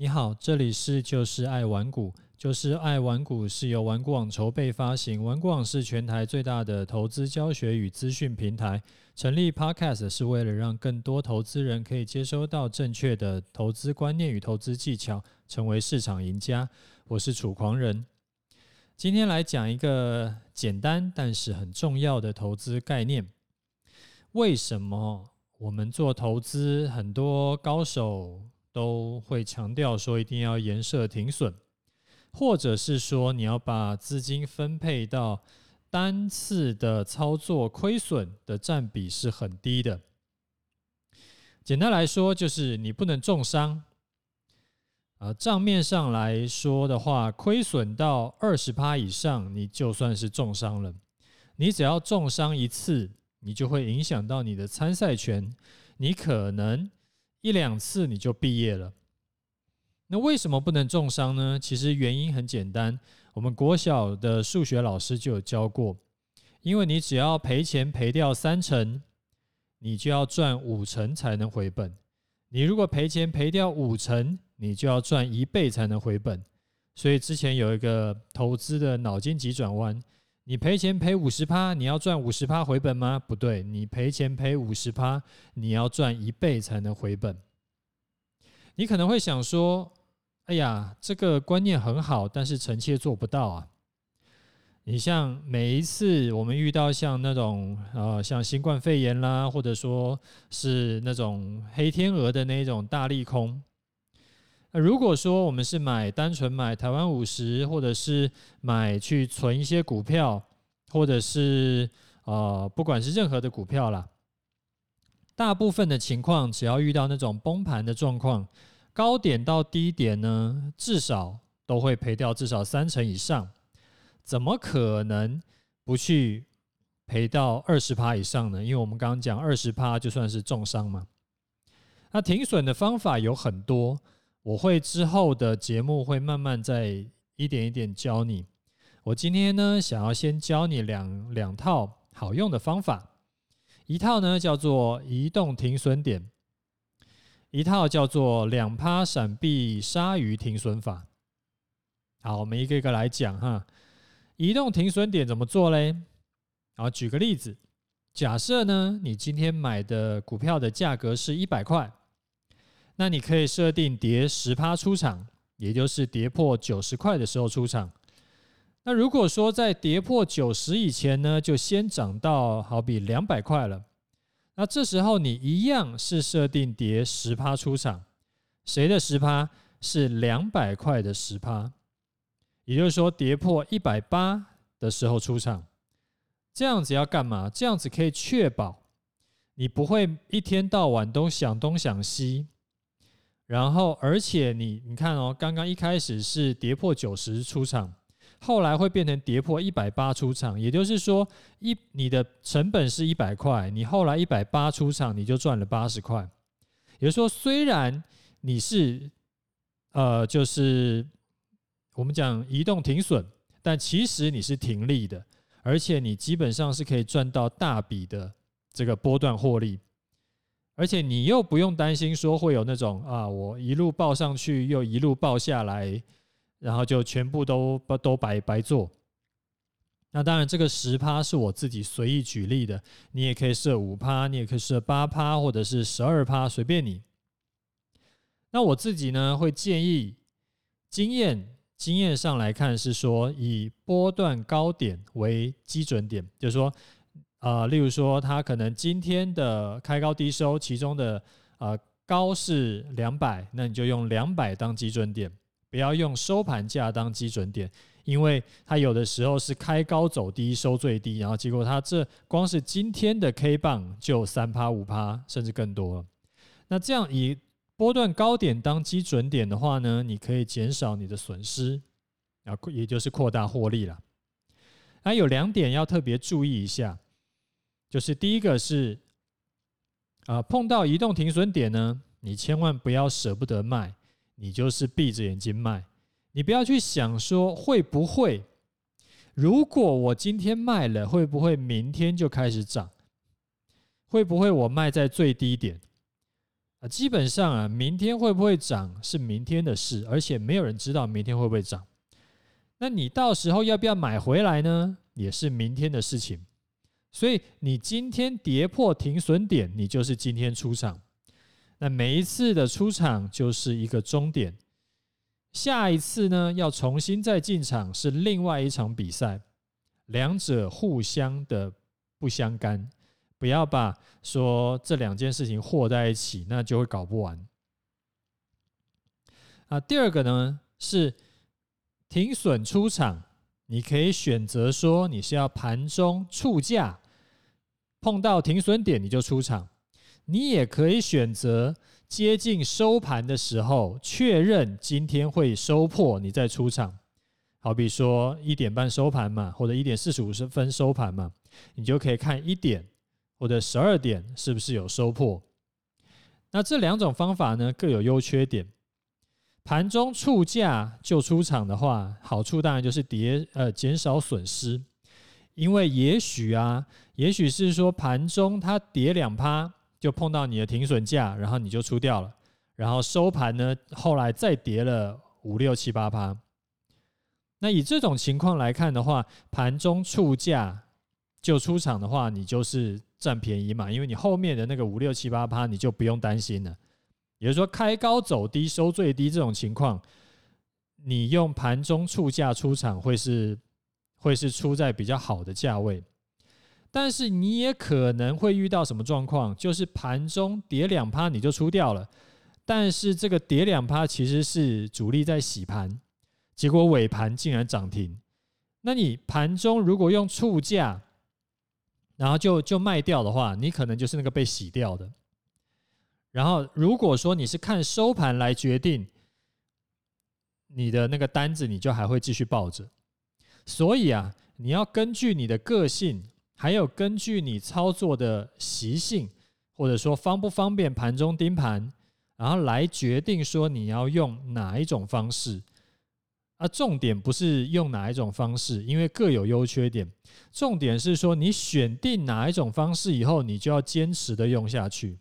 你好，这里是就是爱玩股，就是爱玩股是由玩股网筹备发行，玩股网是全台最大的投资教学与资讯平台。成立 Podcast 是为了让更多投资人可以接收到正确的投资观念与投资技巧，成为市场赢家。我是楚狂人，今天来讲一个简单但是很重要的投资概念。为什么我们做投资，很多高手都会强调说，一定要严设停损，或者是说你要把资金分配到单次的操作亏损的占比是很低的。简单来说，就是你不能重伤。啊，账面上来说的话，亏损到二十趴以上，你就算是重伤了。你只要重伤一次，你就会影响到你的参赛权，你可能。一两次你就毕业了，那为什么不能重伤呢？其实原因很简单，我们国小的数学老师就有教过，因为你只要赔钱赔掉三成，你就要赚五成才能回本。你如果赔钱赔掉五成，你就要赚一倍才能回本。所以之前有一个投资的脑筋急转弯。你赔钱赔五十趴，你要赚五十趴回本吗？不对，你赔钱赔五十趴，你要赚一倍才能回本。你可能会想说：“哎呀，这个观念很好，但是臣妾做不到啊。”你像每一次我们遇到像那种呃，像新冠肺炎啦，或者说是那种黑天鹅的那种大利空。那如果说我们是买单纯买台湾五十，或者是买去存一些股票，或者是呃，不管是任何的股票啦，大部分的情况，只要遇到那种崩盘的状况，高点到低点呢，至少都会赔掉至少三成以上，怎么可能不去赔到二十趴以上呢？因为我们刚刚讲二十趴就算是重伤嘛。那停损的方法有很多。我会之后的节目会慢慢再一点一点教你。我今天呢，想要先教你两两套好用的方法，一套呢叫做移动停损点，一套叫做两趴闪避鲨鱼停损法。好，我们一个一个来讲哈。移动停损点怎么做嘞？好，举个例子，假设呢，你今天买的股票的价格是一百块。那你可以设定跌十趴出场，也就是跌破九十块的时候出场。那如果说在跌破九十以前呢，就先涨到好比两百块了。那这时候你一样是设定跌十趴出场，谁的十趴是两百块的十趴？也就是说跌破一百八的时候出场。这样子要干嘛？这样子可以确保你不会一天到晚都想东想西。然后，而且你你看哦，刚刚一开始是跌破九十出场，后来会变成跌破一百八出场，也就是说，一你的成本是一百块，你后来一百八出场，你就赚了八十块。也就是说，虽然你是呃，就是我们讲移动停损，但其实你是停利的，而且你基本上是可以赚到大笔的这个波段获利。而且你又不用担心说会有那种啊，我一路报上去又一路报下来，然后就全部都都白白做。那当然，这个十趴是我自己随意举例的，你也可以设五趴，你也可以设八趴，或者是十二趴，随便你。那我自己呢，会建议经验经验上来看是说，以波段高点为基准点，就是说。啊、呃，例如说，它可能今天的开高低收，其中的、呃、高是两百，那你就用两百当基准点，不要用收盘价当基准点，因为它有的时候是开高走低收最低，然后结果它这光是今天的 K 棒就三趴五趴，甚至更多了。那这样以波段高点当基准点的话呢，你可以减少你的损失，啊，也就是扩大获利了。那有两点要特别注意一下。就是第一个是，啊，碰到移动停损点呢，你千万不要舍不得卖，你就是闭着眼睛卖，你不要去想说会不会，如果我今天卖了，会不会明天就开始涨？会不会我卖在最低点？啊，基本上啊，明天会不会涨是明天的事，而且没有人知道明天会不会涨。那你到时候要不要买回来呢？也是明天的事情。所以你今天跌破停损点，你就是今天出场。那每一次的出场就是一个终点，下一次呢，要重新再进场是另外一场比赛，两者互相的不相干。不要把说这两件事情和在一起，那就会搞不完。啊，第二个呢是停损出场，你可以选择说你是要盘中触价，碰到停损点你就出场，你也可以选择接近收盘的时候确认今天会收破，你再出场。好比说一点半收盘嘛，或者一点四十五分收盘嘛，你就可以看一点。或者十二点是不是有收破？那这两种方法呢，各有优缺点。盘中触价就出场的话，好处当然就是跌呃减少损失，因为也许啊，也许是说盘中它跌两趴就碰到你的停损价，然后你就出掉了，然后收盘呢后来再跌了五六七八趴。那以这种情况来看的话，盘中触价就出场的话，你就是。占便宜嘛，因为你后面的那个五六七八趴，你就不用担心了。也就是说，开高走低收最低这种情况，你用盘中触价出场会是会是出在比较好的价位。但是你也可能会遇到什么状况，就是盘中跌两趴你就出掉了，但是这个跌两趴其实是主力在洗盘，结果尾盘竟然涨停。那你盘中如果用触价，然后就就卖掉的话，你可能就是那个被洗掉的。然后如果说你是看收盘来决定你的那个单子，你就还会继续抱着。所以啊，你要根据你的个性，还有根据你操作的习性，或者说方不方便盘中盯盘，然后来决定说你要用哪一种方式。啊，重点不是用哪一种方式，因为各有优缺点。重点是说，你选定哪一种方式以后，你就要坚持的用下去。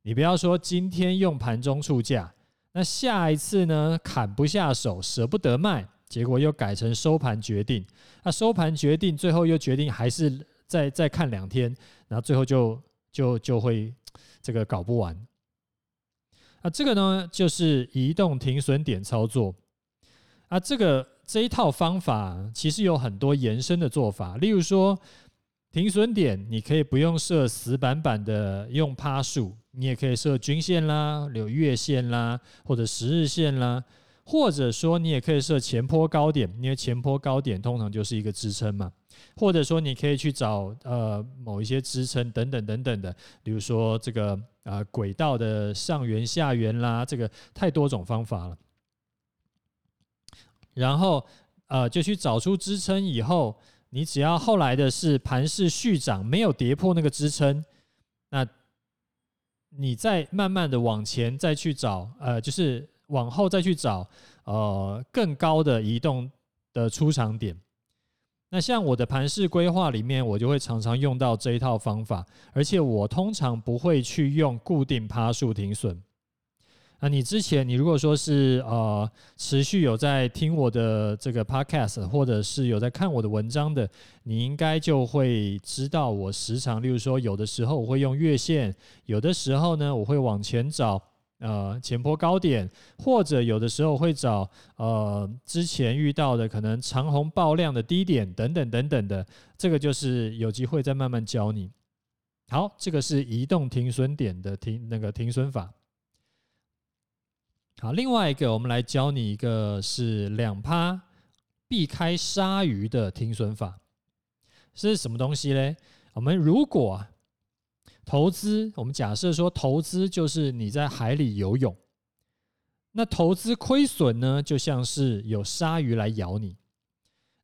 你不要说今天用盘中出价，那下一次呢，砍不下手，舍不得卖，结果又改成收盘决定。那收盘决定，最后又决定还是再再看两天，然后最后就就就会这个搞不完。啊，这个呢，就是移动停损点操作。啊，这个这一套方法其实有很多延伸的做法，例如说停损点，你可以不用设死板板的用趴数，你也可以设均线啦、有月线啦，或者十日线啦，或者说你也可以设前坡高点，因为前坡高点通常就是一个支撑嘛，或者说你可以去找呃某一些支撑等等等等的，比如说这个呃轨道的上缘下缘啦，这个太多种方法了。然后，呃，就去找出支撑以后，你只要后来的是盘势续涨，没有跌破那个支撑，那你再慢慢的往前再去找，呃，就是往后再去找，呃，更高的移动的出场点。那像我的盘势规划里面，我就会常常用到这一套方法，而且我通常不会去用固定趴数停损。啊，你之前你如果说是呃持续有在听我的这个 podcast，或者是有在看我的文章的，你应该就会知道我时常，例如说有的时候我会用月线，有的时候呢我会往前找呃前波高点，或者有的时候会找呃之前遇到的可能长红爆量的低点等等等等的，这个就是有机会再慢慢教你。好，这个是移动停损点的停那个停损法。好，另外一个，我们来教你一个是两趴避开鲨鱼的停损法，是什么东西嘞？我们如果投资，我们假设说投资就是你在海里游泳，那投资亏损呢，就像是有鲨鱼来咬你。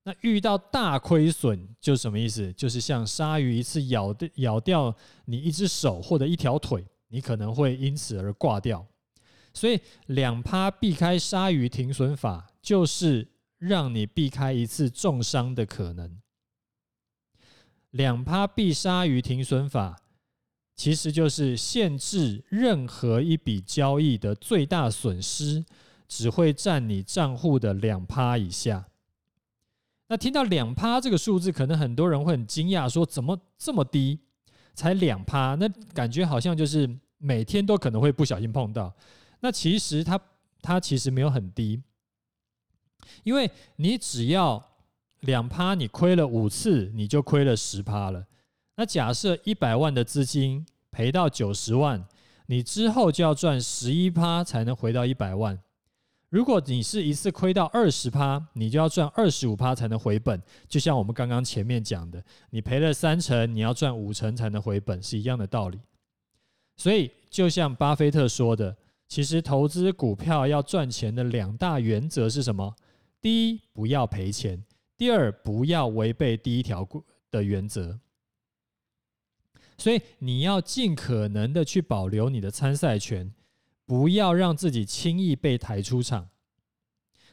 那遇到大亏损就什么意思？就是像鲨鱼一次咬的咬掉你一只手或者一条腿，你可能会因此而挂掉。所以两趴避开鲨鱼停损法，就是让你避开一次重伤的可能。两趴避鲨鱼停损法，其实就是限制任何一笔交易的最大损失只会占你账户的两趴以下。那听到两趴这个数字，可能很多人会很惊讶，说怎么这么低，才两趴？那感觉好像就是每天都可能会不小心碰到。那其实它它其实没有很低，因为你只要两趴，你亏了五次，你就亏了十趴了。那假设一百万的资金赔到九十万，你之后就要赚十一趴才能回到一百万。如果你是一次亏到二十趴，你就要赚二十五趴才能回本。就像我们刚刚前面讲的，你赔了三成，你要赚五成才能回本，是一样的道理。所以，就像巴菲特说的，其实投资股票要赚钱的两大原则是什么？第一，不要赔钱；第二，不要违背第一条的原则。所以你要尽可能的去保留你的参赛权，不要让自己轻易被抬出场。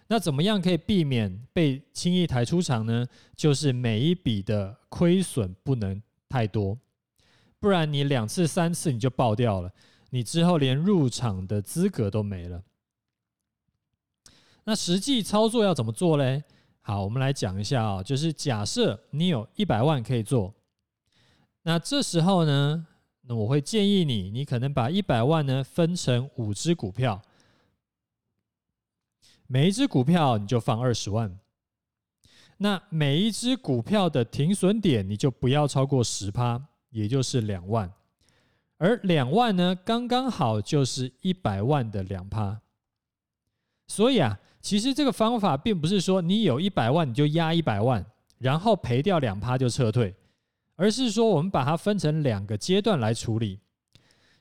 那怎么样可以避免被轻易抬出场呢？就是每一笔的亏损不能太多，不然你两次三次你就爆掉了，你之后连入场的资格都没了。那实际操作要怎么做嘞？好，我们来讲一下啊，就是假设你有一百万可以做。那这时候呢，那我会建议你，你可能把一百万呢分成五只股票，每一只股票你就放二十万。那每一只股票的停损点你就不要超过十趴，也就是两万。而两万呢，刚刚好就是一百万的两趴。所以啊，其实这个方法并不是说你有一百万你就压一百万，然后赔掉两趴就撤退。而是说，我们把它分成两个阶段来处理。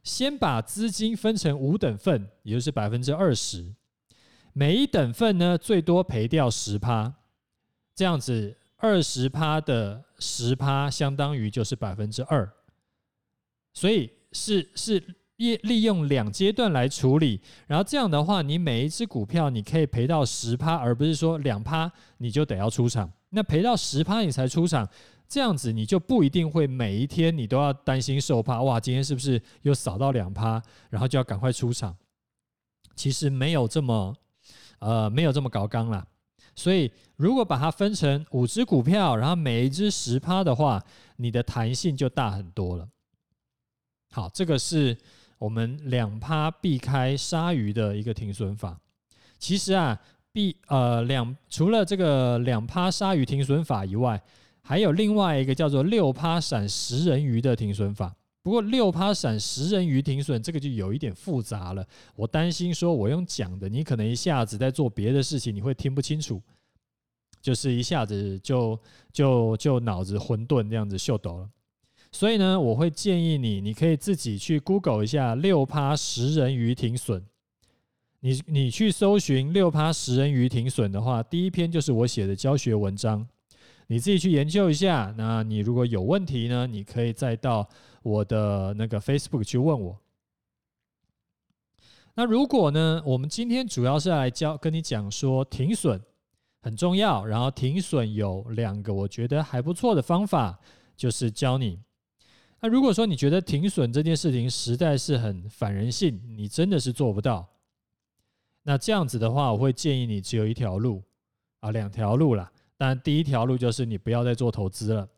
先把资金分成五等份，也就是百分之二十。每一等份呢，最多赔掉十趴。这样子，二十趴的十趴，相当于就是百分之二。所以是是利利用两阶段来处理。然后这样的话，你每一只股票你可以赔到十趴，而不是说两趴你就得要出场。那赔到十趴你才出场。这样子你就不一定会每一天你都要担心受怕，哇，今天是不是又扫到两趴，然后就要赶快出场？其实没有这么，呃，没有这么高刚啦。所以如果把它分成五只股票，然后每一只十趴的话，你的弹性就大很多了。好，这个是我们两趴避开鲨鱼的一个停损法。其实啊，避呃两除了这个两趴鲨鱼停损法以外，还有另外一个叫做六趴闪食人鱼的停损法，不过六趴闪食人鱼停损这个就有一点复杂了，我担心说我用讲的，你可能一下子在做别的事情，你会听不清楚，就是一下子就就就脑子混沌这样子秀逗了。所以呢，我会建议你，你可以自己去 Google 一下六趴食人鱼停损，你你去搜寻六趴食人鱼停损的话，第一篇就是我写的教学文章。你自己去研究一下。那你如果有问题呢，你可以再到我的那个 Facebook 去问我。那如果呢，我们今天主要是来教跟你讲说停损很重要，然后停损有两个我觉得还不错的方法，就是教你。那如果说你觉得停损这件事情实在是很反人性，你真的是做不到，那这样子的话，我会建议你只有一条路啊，两条路啦。但第一条路就是你不要再做投资了。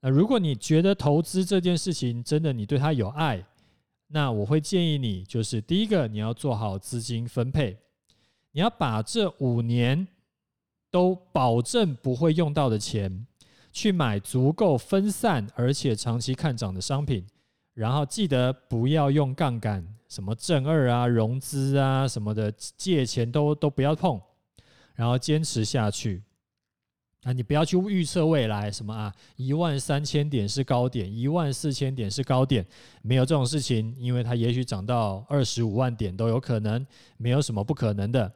那如果你觉得投资这件事情真的你对它有爱，那我会建议你，就是第一个你要做好资金分配，你要把这五年都保证不会用到的钱，去买足够分散而且长期看涨的商品，然后记得不要用杠杆，什么正二啊、融资啊什么的，借钱都都不要碰，然后坚持下去。啊，你不要去预测未来什么啊，一万三千点是高点，一万四千点是高点，没有这种事情，因为它也许涨到二十五万点都有可能，没有什么不可能的。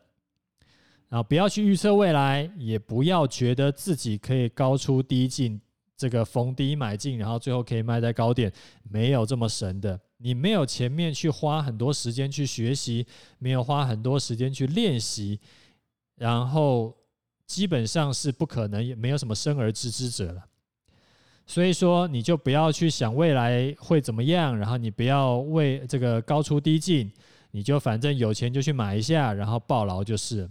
然后不要去预测未来，也不要觉得自己可以高出低进，这个逢低买进，然后最后可以卖在高点，没有这么神的。你没有前面去花很多时间去学习，没有花很多时间去练习，然后。基本上是不可能，也没有什么生而知之者了。所以说，你就不要去想未来会怎么样，然后你不要为这个高出低进，你就反正有钱就去买一下，然后抱牢就是。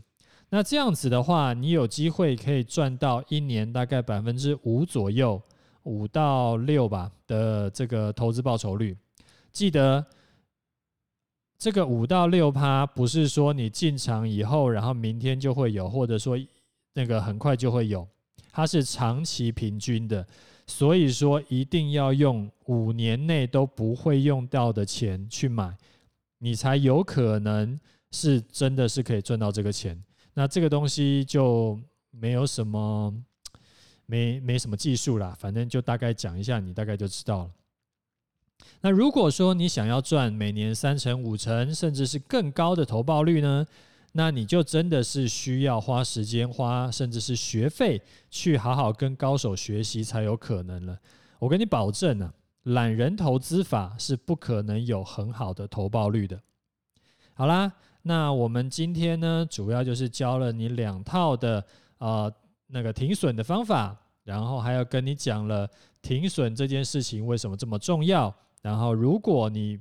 那这样子的话，你有机会可以赚到一年大概百分之五左右，五到六吧的这个投资报酬率。记得这个五到六趴，不是说你进场以后，然后明天就会有，或者说那个很快就会有，它是长期平均的。所以说，一定要用五年内都不会用到的钱去买，你才有可能是真的是可以赚到这个钱。那这个东西就没有什么，没没什么技术啦，反正就大概讲一下，你大概就知道了。那如果说你想要赚每年三成、五成，甚至是更高的投报率呢？那你就真的是需要花时间、花甚至是学费去好好跟高手学习才有可能了。我跟你保证呢、啊，懒人投资法是不可能有很好的投报率的。好啦，那我们今天呢，主要就是教了你两套的呃那个停损的方法，然后还有跟你讲了停损这件事情为什么这么重要。然后如果你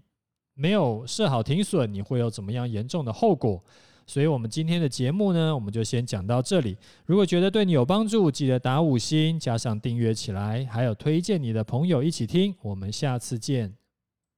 没有设好停损，你会有怎么样严重的后果？所以，我们今天的节目呢，我们就先讲到这里。如果觉得对你有帮助，记得打五星，加上订阅起来，还有推荐你的朋友一起听。我们下次见。